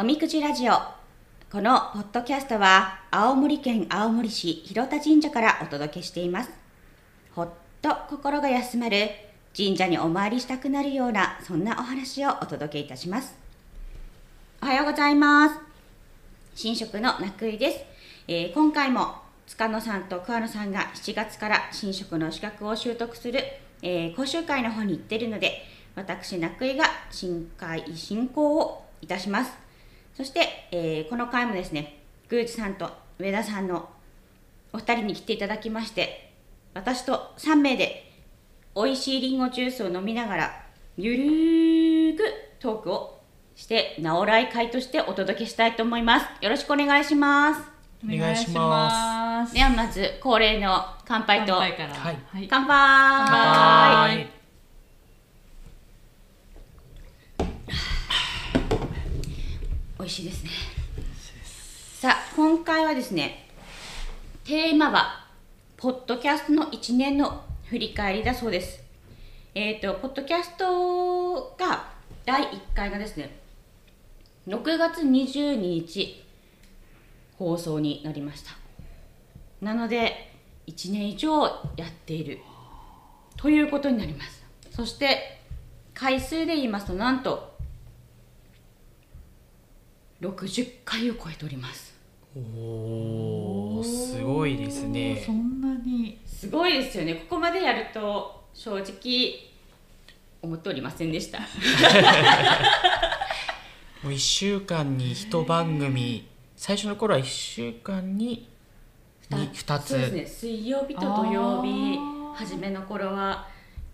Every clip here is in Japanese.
おみくじラジオ。このポッドキャストは青森県青森市広田神社からお届けしています。ほっと心が休まる神社にお参りしたくなるようなそんなお話をお届けいたします。おはようございます。新職のなくいです、えー今回も塚野さんと桑野さんが7月から新職の資格を習得する、えー講習会の方に行っているので私なくいが進会進行をいたします。そして、えーこの回もですね宮司さんと上田さんのお二人に来ていただきまして私と3名で美味しいりんごジュースを飲みながらゆるーくトークをしてなおらい会としてお届けしたいと思います。よろしくお願いします。お願いします。ではまず恒例の乾杯と乾杯から。はい。乾杯乾杯美味しいですね。さあ今回はですねテーマはポッドキャストの1年の振り返りだそうです。えっ、とポッドキャストが第1回がですね6月22日放送になりました。なので1年以上やっている。ということになります。そして回数で言いますとなんと60回を超えております。おーすごいですね。そんなに。すごいですよね。ここまでやると正直思っておりませんでした。もう1週間に1番組。最初の頃は1週間に 2, 2つ。そうですね。水曜日と土曜日初めの頃は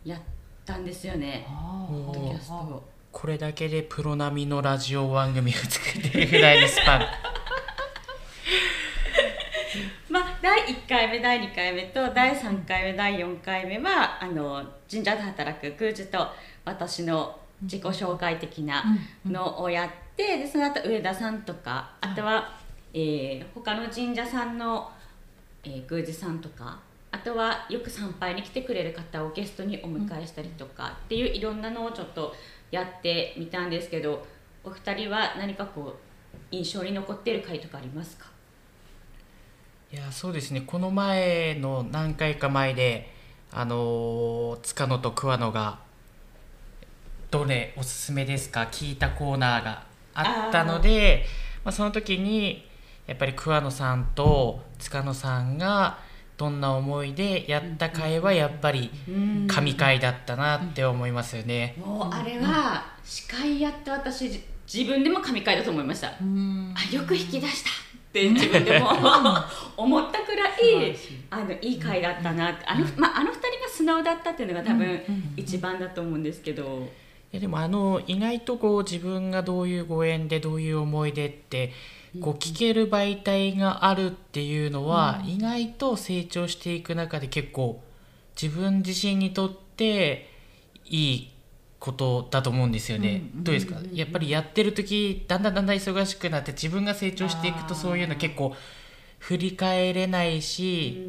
やったんですよね。あポッドキャストをこれだけでプロ並みのラジオ番組を作ってるぐらいのスパン。まあ第1回目第2回目と第3回目第4回目はあの神社で働く宮司と私の自己紹介的なのをやってでその後上田さんとかあとは、えー他の神社さんの、えー宮司さんとかあとはよく参拝に来てくれる方をゲストにお迎えしたりとかっていういろんなのをちょっとやってみたんですけどお二人は何かこう印象に残っている回とかありますか？いやそうですね。この前の何回か前であのー塚野と桑野がどれおすすめですか？聞いたコーナーがあったのでまあ、その時にやっぱり桑野さんと塚野さんがどんな思いでやった回はやっぱり神回だったなって思いますよね。もうあれは司会やって私じ自分でも神回だと思いました。うん。あよく引き出したって自分でも 思ったくらいあのいい回だったな。あの,、まあ、あの二人が素直だったっていうのが多分一番だと思うんですけど、いやでもあの意外とこう自分がどういうご縁でどういう思い出ってこう聞ける媒体があるっていうのは意外と成長していく中で結構自分自身にとっていいことだと思うんですよね。うんどうですか？やっぱりやってる時だんだんだんだん忙しくなって自分が成長していくとそういうの結構振り返れないし、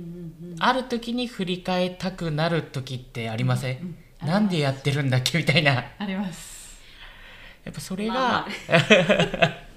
ある時に振り返りたくなる時ってありません、うんなんでやってるんだっけみたいな。あります。やっぱそれが、まあ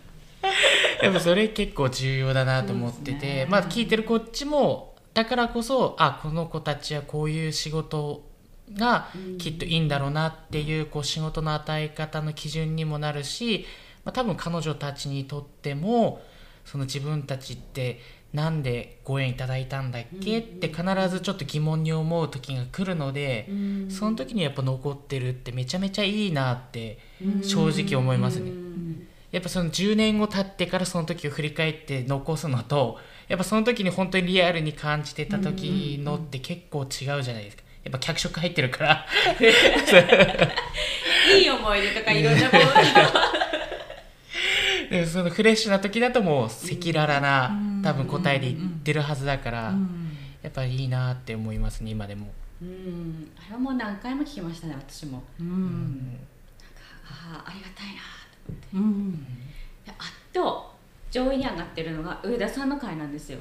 やっぱそれ結構重要だなと思ってて、ね。まあ聞いてるこっちもだからこそあこの子たちはこういう仕事がきっといいんだろうなっていうこう仕事の与え方の基準にもなるし、まあ、多分彼女たちにとってもその自分たちってなんでご縁いただいたんだっけって必ずちょっと疑問に思う時が来るので、その時にやっぱ残ってるってめちゃめちゃいいなって正直思いますね。やっぱその10年後経ってからその時を振り返って残すのとやっぱその時に本当にリアルに感じてた時のって結構違うじゃないですか。やっぱ脚色入ってるから。いい思い出とかいろんなことでもそのフレッシュな時だともう赤裸々なうん。多分答えで言ってるはずだからうん。やっぱりいいなって思いますね今でも。うん。あれはもう何回も聞きましたね私も。うん。ああありがたいなうんであと上位に上がってるのが上田さんの回なんですよ。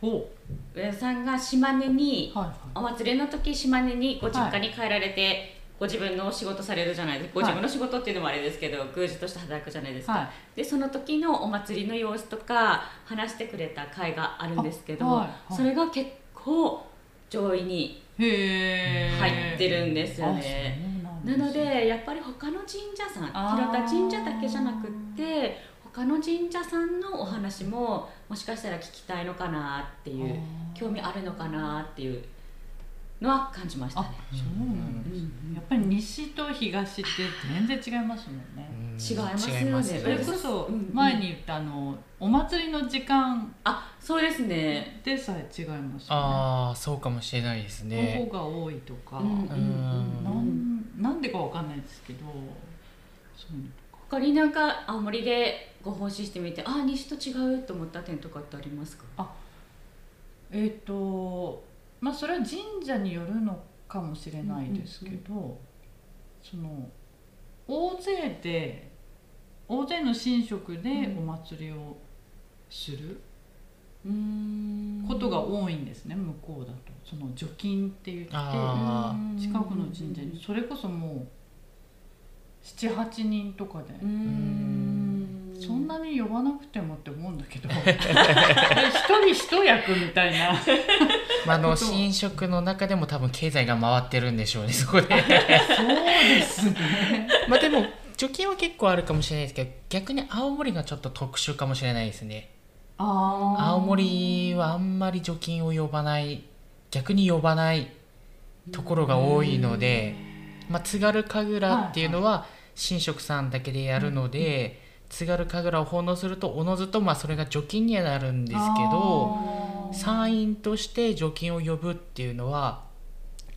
ほ上田さんが島根にうはいはい。お祭りの時島根にご実家に帰られて、ご自分のお仕事されるじゃないですか。ご自分の仕事っていうのもあれですけど、宮司として働くじゃないですか、はい。でその時のお祭りの様子とか話してくれた回があるんですけど、それが結構上位に入ってるんですよね。なのでやっぱり他の神社さん広田神社だけじゃなくって他の神社さんのお話ももしかしたら聞きたいのかなっていう興味あるのかなっていうのは感じましたあね。そうなんですね。やっぱり西と東って全然違いますもんね。うん違いますよね。それこそうん。うん前に言ったあのお祭りの時間。あそうですね。でさえ違いますよね。ああそうかもしれないですね。午後が多いとか、うんうんなんでかわかんないですけどそういうのとか。他になんか青森でご奉仕してみてあ西と違うと思った点とかってありますか？えっ、とまあそれは神社によるのかもしれないですけど、その大勢で大勢の神職でお祭りをするうーんことが多いんですね、向こうだと。その除菌って言って。あ近くの神社に。それこそもう78人とかで、うーん。そんなに呼ばなくてもって思うんだけど。一人一役みたいな。まあ、あの新職の中でも多分経済が回ってるんでしょうねそこで。そうですね。まあでも貯金は結構あるかもしれないですけど逆に青森がちょっと特殊かもしれないですね青森はあんまり除菌を呼ばない逆に呼ばないところが多いので、まあ、津軽神楽っていうのは神職さんだけでやるので、津軽神楽を奉納するとおのずとまあそれが除菌にはなるんですけど参院として除菌を呼ぶっていうのは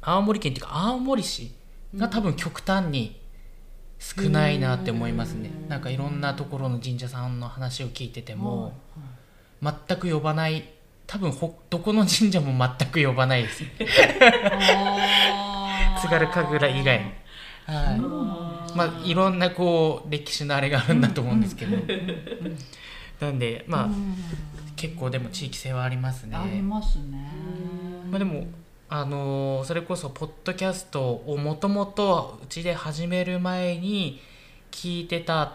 青森県っていうか青森市が多分極端に少ないなって思いますね、うんなんかいろんなところの神社さんの話を聞いてても、はい全く呼ばない。多分ほどこの神社も全く呼ばないです。津軽神楽以外。はい。うんまあいろんなこう歴史のあれがあるんだと思うんですけど、なんでまあ、うん。結構でも地域性はありますね。ありますね。まあ、でもあのーそれこそポッドキャストをもともとうちで始める前に聞いてたっ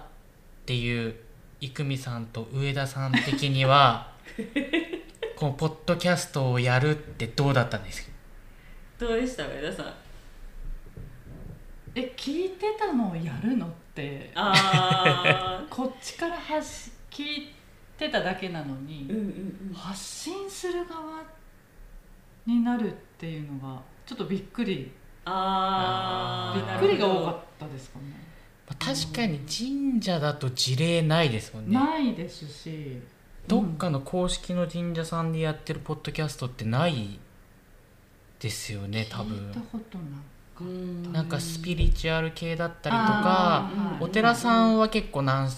ていう生見さんと上田さん的には このポッドキャストをやるってどうだったんですか？どうでした上田さん？え聞いてたのをやるのってあ こっちから発し聞いてただけなのに、ーうんうんうん。発信する側になるっていうのがちょっとびっくり。あびーっくりが多かったですかねまあ確かに神社だと事例ないですもんね。ないですし。どっかの公式の神社さんでやってるポッドキャストってないですよね多聞い分たことなんなんかスピリチュアル系だったりとかお寺さんは結構何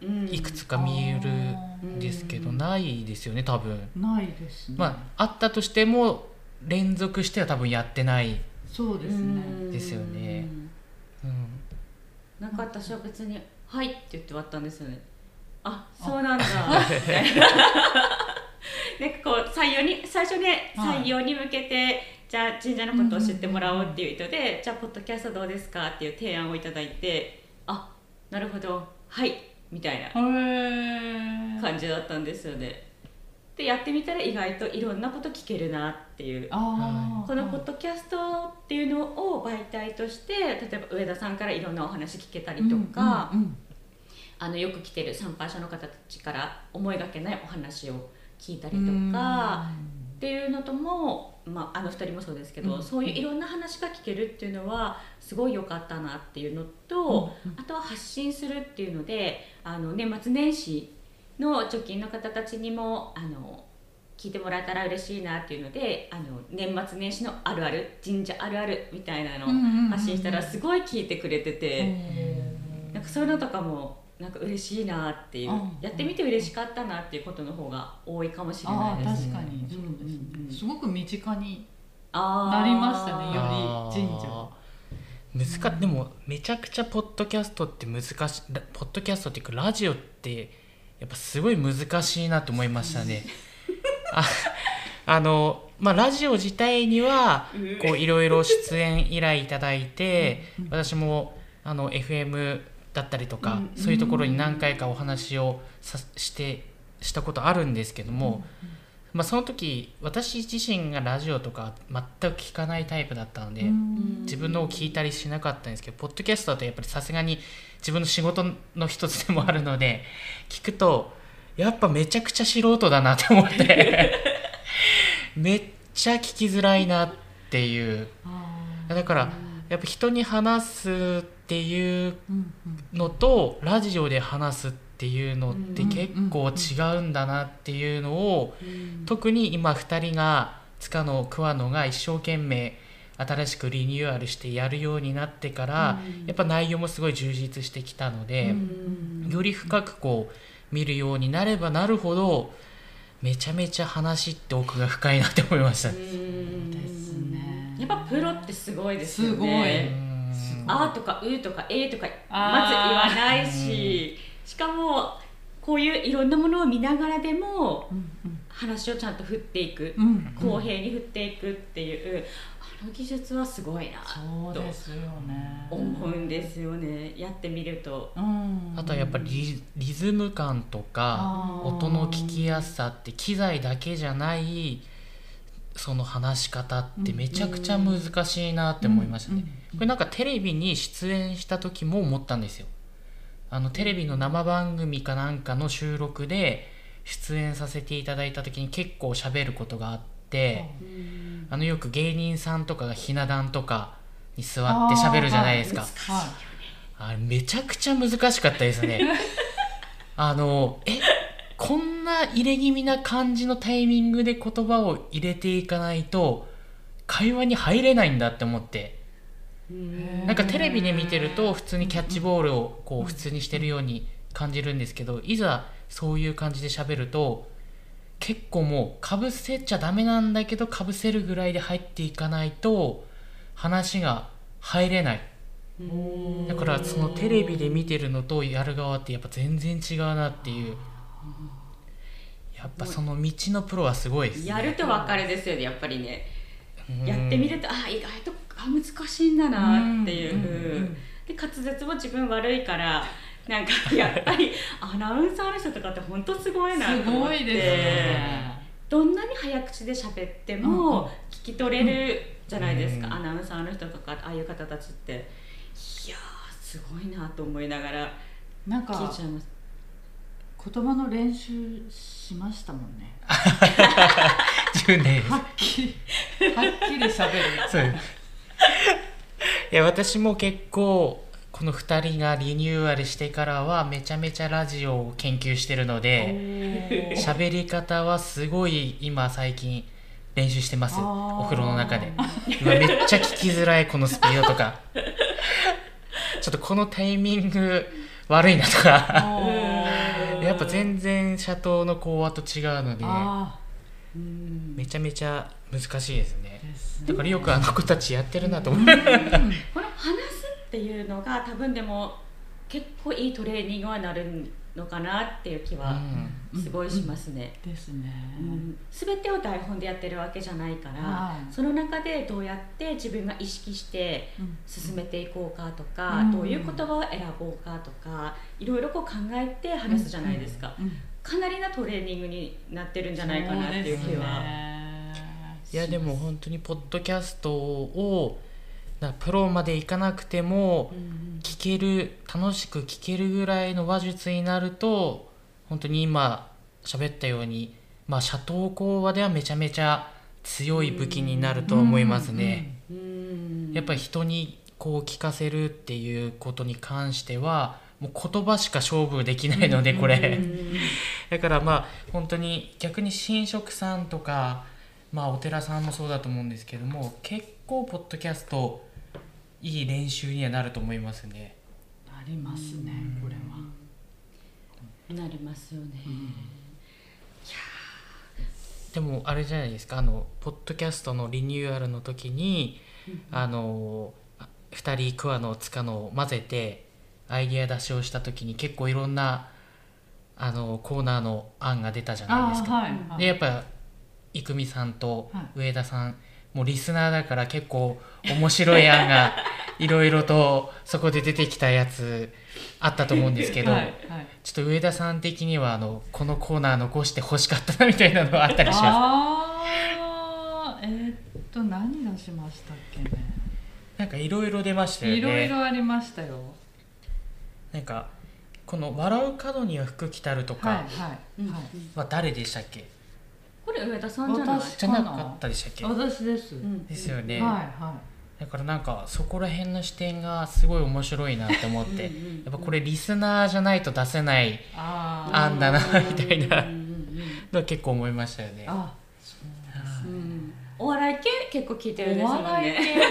うん。いくつか見えるんですけどうんないですよね多分。ないですね、まああったとしても連続しては多分やってない、そうですね。ですよね。うん、なんか私は別に「はい」って言って終わったんですよね。あ。そうなんだ。みたいななんかこう採用に最初ねはい。採用に向けて、じゃあ神社のことを知ってもらおうっていう意図で、じゃあポッドキャストどうですかっていう提案をいただいてあなるほど。はい。みたいな感じだったんですよねでやってみたら意外といろんなこと聞けるなっていう。このポッドキャストっていうのを媒体として例えば上田さんからいろんなお話聞けたりとか、うんうんあのよく来てる参拝者の方たちから思いがけないお話を聞いたりとうん。かっていうのとも、まあ、あの2人もそうですけど、うん。そういういろんな話が聞けるっていうのはすごい良かったなっていうのと、うん。あとは発信するっていうのであの年末年始の貯金の方たちにもあの聞いてもらえたら嬉しいなっていうのであの年末年始のあるある神社あるあるみたいなの発信したらすごい聞いてくれてて。なんかそういうのとかもなんか嬉しいなっていう、うんやってみて嬉しかったなっていうことの方が多いかもしれなあいです。ー確かに。そうですね、うんうん。うんすごく身近になりましたねより神社。難かでもめちゃくちゃポッドキャストって難しい。ラポッドキャストっていうかラジオってやっぱすごい難しいなと思いましたね。ああのまあラジオ自体にはこういろいろ出演依頼いただいて私もあの FM だったりとかそういうところに何回かお話をさしてしたことあるんですけども、まあ、その時私自身がラジオとか全く聞かないタイプだったので自分のを聞いたりしなかったんですけどポッドキャストだとやっぱりさすがに自分の仕事の一つでもあるので聞くとやっぱめちゃくちゃ素人だなって思って めっちゃ聞きづらいなっていう。だからやっぱ人に話すっていうのとラジオで話すっていうのって結構違うんだなっていうのを特に今2人が塚野桑野が一生懸命新しくリニューアルしてやるようになってからやっぱ内容もすごい充実してきたのでより深くこう見るようになればなるほどめちゃめちゃ話って奥が深いなって思いました。ですね。やっぱプロってすごいですよすごい。あーとかうーとかえーとかまず言わないし、しかもこういういろんなものを見ながらでも話をちゃんと振っていく、うん公平に振っていくっていう、あの技術はすごいなそうですよね。思うんですよね。やってみると。うん。あとはやっぱりリリズム感とか音の聞きやすさって機材だけじゃないその話し方ってめちゃくちゃ難しいなって思いましたね。これなんかテレビに出演した時も思ったんですよ。あのテレビの生番組かなんかの収録で出演させていただいた時に結構喋ることがあって、あのよく芸人さんとかがひな壇とかに座って喋るじゃないですか。はあれめちゃくちゃ難しかったですね。あのえこんな入れ気味な感じのタイミングで言葉を入れていかないと会話に入れないんだって思ってい。なんかテレビで見てると普通にキャッチボールをこう普通にしてるように感じるんですけどいざそういう感じで喋ると結構もうかぶせちゃダメなんだけどかぶせるぐらいで入っていかないと話が入れない。だからそのテレビで見てるのとやる側ってやっぱ全然違うなっていう。やっぱその道のプロはすごいですね。やると分かるですよねやっぱりね。うん。やってみるとあ意外とあ難しいんだなっていう、うんうんうん。で滑舌も自分悪いからなんか やっぱりアナウンサーの人とかって本当すごいな思って。ごいですね。どんなに早口で喋ってうんうん。も聞き取れるじゃないですか、うんアナウンサーの人とかああいう方たちって。いやーすごいなと思いながらなんか聞いちゃいます。言葉の練習しましたもんね。自分ではっきりはっきり喋る。そういや私も結構この2人がリニューアルしてからはめちゃめちゃラジオを研究してるので喋り方はすごい今最近練習してます。お風呂の中で。今めっちゃ聞きづらいこのスピードとか。ちょっとこのタイミング悪いなとか。やっぱ全然シャトーの講話と違うのでめちゃめちゃ難しいですね。ーですね。だからよくあの子たちやってるなと思う。この話すっていうのが多分でも結構いいトレーニングはなるのかなっていう気はうん。すごいしますね。ですね。すべてを台本でやってるわけじゃないから、はい。その中でどうやって自分が意識してうん進めていこうかとか、うん。どういう言葉を選ぼうかとかいろいろこう考えて話すじゃないですか、うん。うんかなりなトレーニングになってるんじゃないかなっていう気は。いやでも本当にポッドキャストをなプロまでいかなくてもうん聞ける楽しく聞けるぐらいの話術になると本当に今喋ったようにまあ社投講話ではめちゃめちゃ強い武器になると思いますね。うんやっぱり人にこう聞かせるっていうことに関してはもう言葉しか勝負できないのでこれ。うんだからまあ本当に逆に神職さんとか、まあ、お寺さんもそうだと思うんですけども結構ポッドキャストいい練習にはなると思いますね。ありますねこれは。なりますよね。でもあれじゃないですかあのポッドキャストのリニューアルの時に、あのあ2人桑野塚野を混ぜてアイディア出しをした時に結構いろんなあのコーナーの案が出たじゃないですか。はいはい。でやっぱ郁美さんとはい。上田さん、もうリスナーだから結構面白い案がいろいろと そこで出てきたやつあったと思うんですけど、はいはい。ちょっと上田さん的にはあのこのコーナー残してほしかったなみたいなのはあったりしまあーえーっと何出しましたっけね。すなんかいろいろ出ましたよね。いろいろありましたよ。なんかこの「笑う角には福来たる」とはいかはい。うんはいは誰でしたっけ、これ上田さんじゃない？私じゃなかったでしたっけ？私です、うん。ですよね、はいはだからなんかそこら辺の視点がすごい面白いなって思ってうんうんうん。やっぱこれリスナーじゃないと出せない案だなみたいな。うんうんうんのは結構思いましたよね。あそううんうんお笑い系結構聞いてるんですおもん笑い系。ね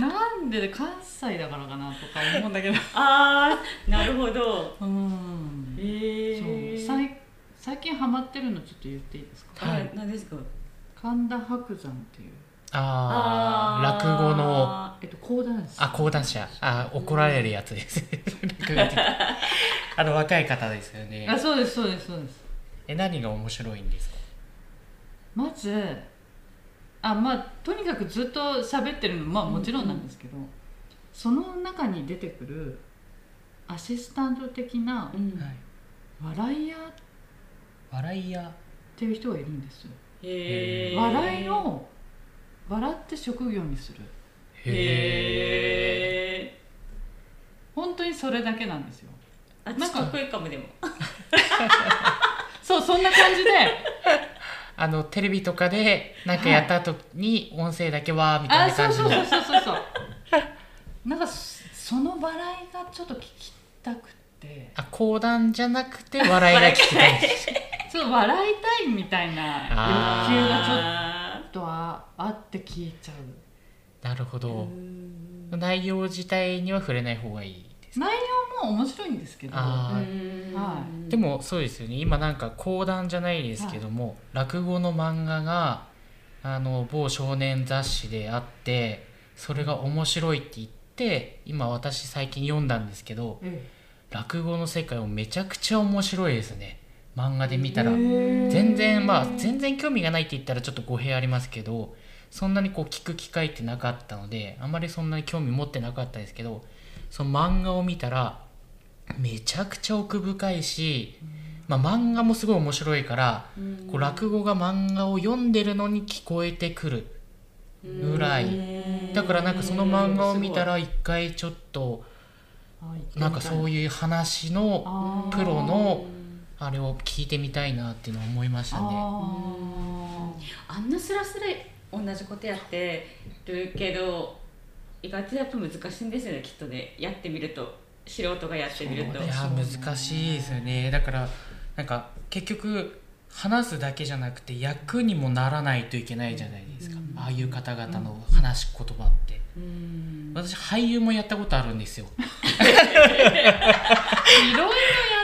なんで関西だからかなとか思うんだけど。ああなるほど。うん。へそう。さい最近ハマってるのちょっと言っていいですか？はい。はい何ですか？神田伯山っていう。ああ落語の。えっと講談師。あ講談社あ怒られるやつです。あの若い方ですよね。あそうですそうですそうです。え何が面白いんですか？まずあまあとにかくずっと喋ってるのまあもちろんなんですけど、その中に出てくるアシスタント的な笑い屋？っ笑い屋。ていう人がいるんですよ。へえ笑いを笑って職業にする。へえ本当にそれだけなんですよ。あなんか得意かもでも。そうそんな感じであのテレビとかでなんかやった後に音声だけわーみたいあな感じの。そうそうそうそうそうそう。なんかそその笑いがちょっと聞きたくて。あ講談じゃなくて笑いが聞きたい。そう笑いたいみたいな欲求がちょっあとああって聞いちゃう。なるほど。内容自体には触れない方がいいです内容も面白いんですけど。はでもそうですよね。今なんか講談じゃないですけども、落語の漫画があの某少年雑誌であってそれが面白いって言って今私最近読んだんですけどえ落語の世界もめちゃくちゃ面白いですね。漫画で見たら。全然まあ全然興味がないって言ったらちょっと語弊ありますけどそんなにこう聞く機会ってなかったのであんまりそんなに興味持ってなかったですけどその漫画を見たらめちゃくちゃ奥深いし、まあ、漫画もすごい面白いからうん。こう落語が漫画を読んでるのに聞こえてくるぐらい。うん。だからなんかその漫画を見たら一回ちょっとはい。なんかそういう話のプロのあれを聞いてみたいなっていうのは思いましたね。ああんなスラスラ同じことやってるけど意外とやっぱ難しいんですよねきっとね。やってみると素人がやってみると。いや難しいですよね。だからなんか結局話すだけじゃなくて役にもならないといけないじゃないですか、ああいう方々の話し言葉って、うん。私俳優もやったことあるんですよ。ー いろい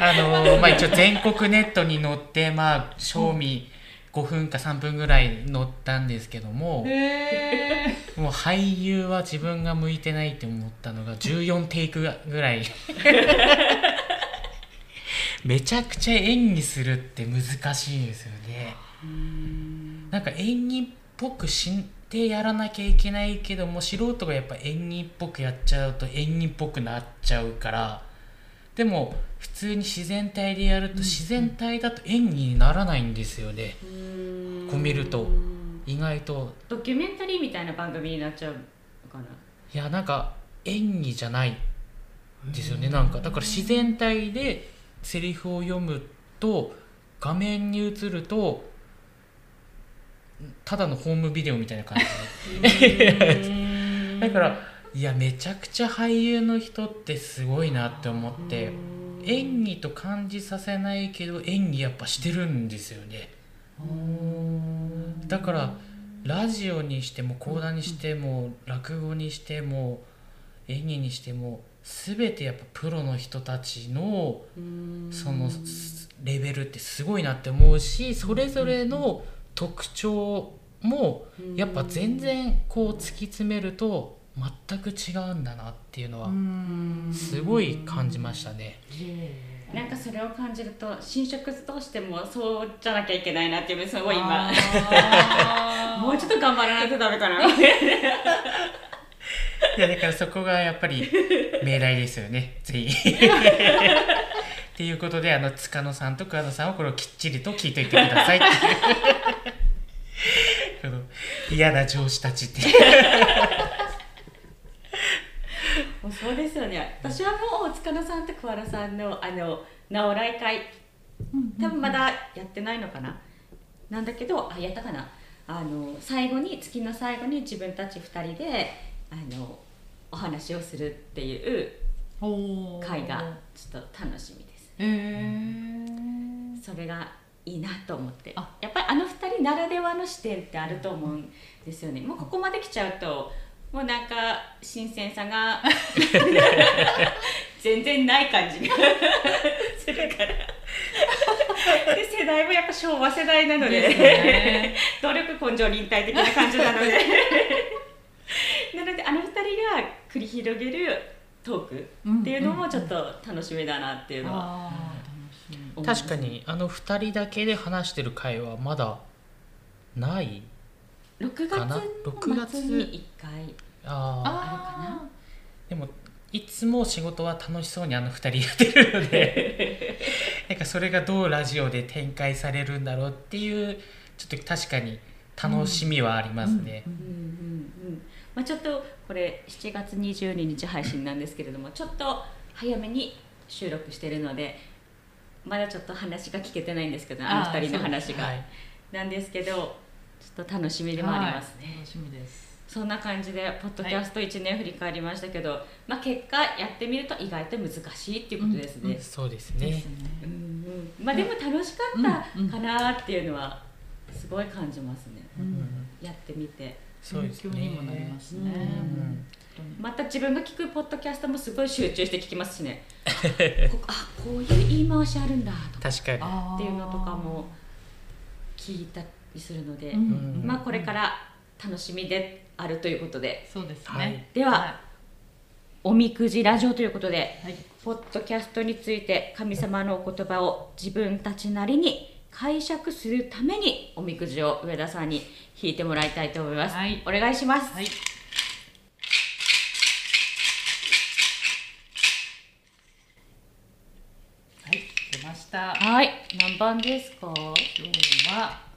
あのまあ一応全国ネットに載ってまあ賞味5分か3分ぐらい載ったんですけどもえもう俳優は自分が向いてないって思ったのが14テイクぐらい。めちゃくちゃ演技するって難しいですよね。なんか演技っぽくしてやらなきゃいけないけども素人がやっぱ演技っぽくやっちゃうと演技っぽくなっちゃうからでも普通に自然体でやると自然体だと演技にならないんですよね。こう見ると。意外と。ドキュメンタリーみたいな番組になっちゃうのかな？いやなんか演技じゃないですよね。なんかだから自然体でセリフを読むと画面に映るとただのホームビデオみたいな感じで。だからいやめちゃくちゃ俳優の人ってすごいなって思って演技と感じさせないけど演技やっぱしてるんですよね。だからラジオにしても講談にしても落語にしても演技にしても全てやっぱプロの人たちのそのレベルってすごいなって思うしそれぞれの特徴もやっぱ全然こう突き詰めると全く違うんだなっていうのはすごい感じましたね。へなんかそれを感じると新食としてもそうじゃなきゃいけないなっていうのすごい今。もうちょっと頑張らないとダメかな。いやだからそこがやっぱり命題ですよね。ぜひ。っていうことであの塚野さんと桑野さんはこれをきっちりと聞いておいてくださいっていう。この嫌な上司たちって。いうもうそうですよね。私はもう大塚野さんと桑原さんのあの直来会。多分まだやってないのかな。なんだけどあやったかな。あの最後に月の最後に自分たち2人であのお話をするっていう会がちょっと楽しみです。へー。それがいいなと思って。あ。やっぱりあの2人ならではの視点ってあると思うんですよね。もうここまで来ちゃうともうなんか新鮮さが 全然ない感じがするから。で世代もやっぱ昭和世代なのでね。努力根性忍耐的な感じなので。なのであの2人が繰り広げるトークっていうのもちょっと楽しみだなっていうのは確かにあの2人だけで話してる会はまだない6かな？6月？に1回。ああーでもいつも仕事は楽しそうにあの2人やってるので なんかそれがどうラジオで展開されるんだろうっていうちょっと確かに楽しみはありますね、うん。うんうんまあ、ちょっとこれ7月22日配信なんですけれどもちょっと早めに収録してるのでまだちょっと話が聞けてないんですけどあの2人の話が、はい。なんですけどと楽しみでもありますね、はい楽しみです。そんな感じでポッドキャスト1年振り返りましたけど、まあ、結果やってみると意外と難しいっていうことですね、うんそうですでね。うんうん。まあでも楽しかったかなっていうのはすごい感じますね、ううん。んやってみて。そうですね。勉強にもなりますね。また自分が聞くポッドキャストもすごい集中して聞きますしね。こあこういう言い回しあるんだとか。確かに。っていうのとかも聞いたりするので、うん。まあこれから楽しみであるということで。そうですはい。ねではおみくじラジオということではい。ポッドキャストについて神様のお言葉を自分たちなりに解釈するためにおみくじを上田さんに引いてもらいたいと思います、はい。お願いします、はい。はい。出ました。はい。何番ですか？今日は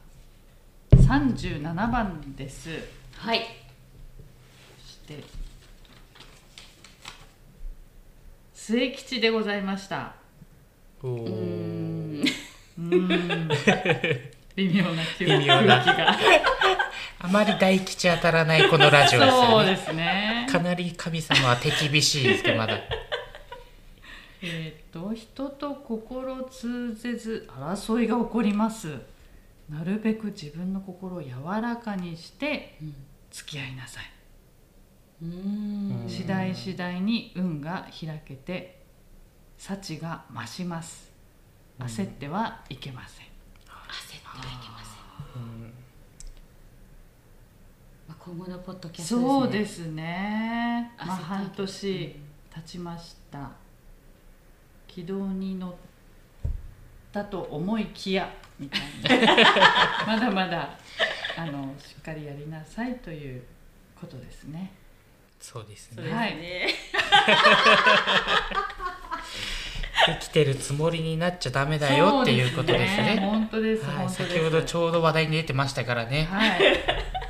37番です。はい。そして。末吉でございました。おん。うーん。微妙な気が。あまり大吉当たらないこのラジオですよね。そうですね。かなり神様は手厳しいですけどまだ。えっ、と人と心通ぜず争いが起こりますなるべく自分の心を柔らかにして付き合いなさい。うーん。次第次第に運が開けて幸が増します。焦ってはいけません、焦ってはいけません、うん。まあ、今後のポッドキャストですね。そうですね。まあ半年経ちました。軌道に乗ったと思いきやみたいな。まだまだあのしっかりやりなさいということですね。そうですね。ですね、生きてるつもりになっちゃダメだよっていうことですね。本当です、はい、本当です。先ほどちょうど話題に出てましたからね。はい。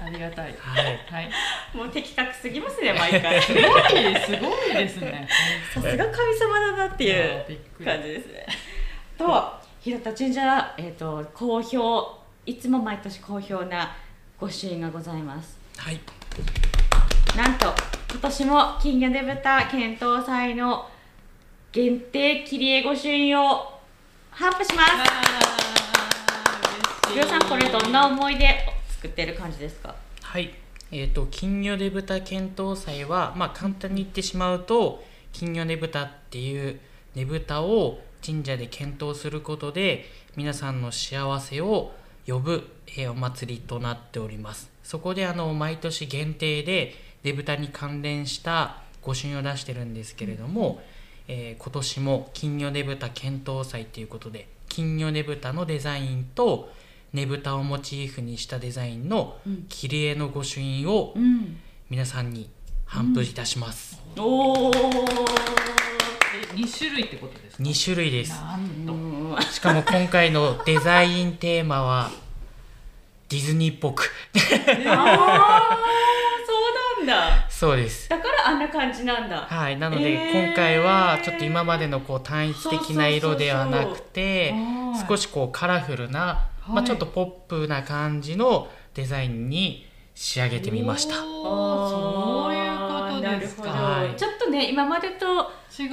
ありがたい。はい。はい。もう的確すぎますね毎回。すごいすごいですね。さすが神様だなっていうびっくり。感じですね。と平田神社、えー、と好評いつも毎年好評な御朱印がございます。はい。なんと今年も金魚ねぶた検討祭の限定切り絵御朱印を頒布します。りょうさんこれどんな思いで作ってる感じですか？はい。えー、と金魚ねぶた検討祭は、まあ、簡単に言ってしまうと金魚ねぶたっていうねぶたを神社で検討することで皆さんの幸せを呼ぶ、えーお祭りとなっております。そこであの毎年限定でねぶたに関連した御朱印を出してるんですけれども、えー今年も金魚ねぶた検討祭ということで金魚ねぶたのデザインとねぶたをモチーフにしたデザインのうん切り絵の御朱印をうん。皆さんに頒布いたします、おおえ二種類ってことですか？2種類です。なんと。しかも今回のデザインテーマはディズニーっぽく。ああそうなんだ。そうです。だからあんな感じなんだ。はいなので、えー今回はちょっと今までのこう単一的な色ではなくてはい少しこうカラフルな、まあ、はいちょっとポップな感じのデザインに仕上げてみました。おーそういうなるほど、はい。ちょっとね今までと違う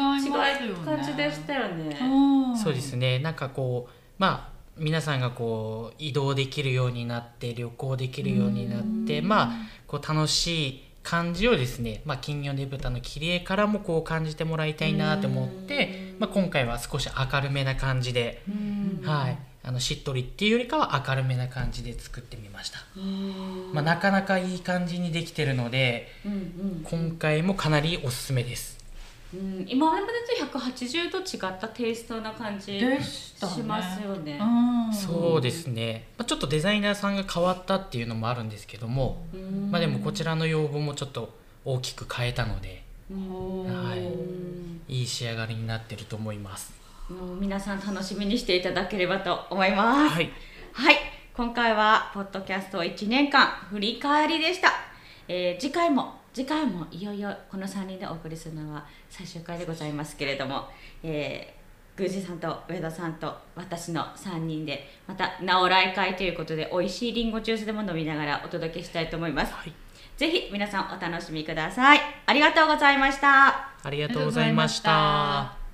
感じでしたよね。うん。そうですね。なんかこうまあ皆さんがこう移動できるようになって旅行できるようになってまあこう楽しい感じをですね、まあ、金魚ねぶたの切り絵からもこう感じてもらいたいなと思って、まあ、今回は少し明るめな感じで、うん。はい、あのしっとりっていうよりかは明るめな感じで作ってみました、うん。まあ、なかなかいい感じにできてるのでうんうん。今回もかなりおすすめです。うん。今までと180度違ったテイストな感じでしますよね。うん。そうですね、まあ、ちょっとデザイナーさんが変わったっていうのもあるんですけども、うん。まあ、でもこちらの要望もちょっと大きく変えたのでうんはい。いい仕上がりになってると思いますもう皆さん楽しみにしていただければと思います。はい。はい、今回はポッドキャスト1年間振り返りでした、えー次回も次回もいよいよこの3人でお送りするのは最終回でございますけれども、えー、宮司さんと上田さんと私の3人でまた直来会ということで美味しいりんごジュースでも飲みながらお届けしたいと思います、はい。ぜひ皆さんお楽しみください。ありがとうございました。ありがとうございました。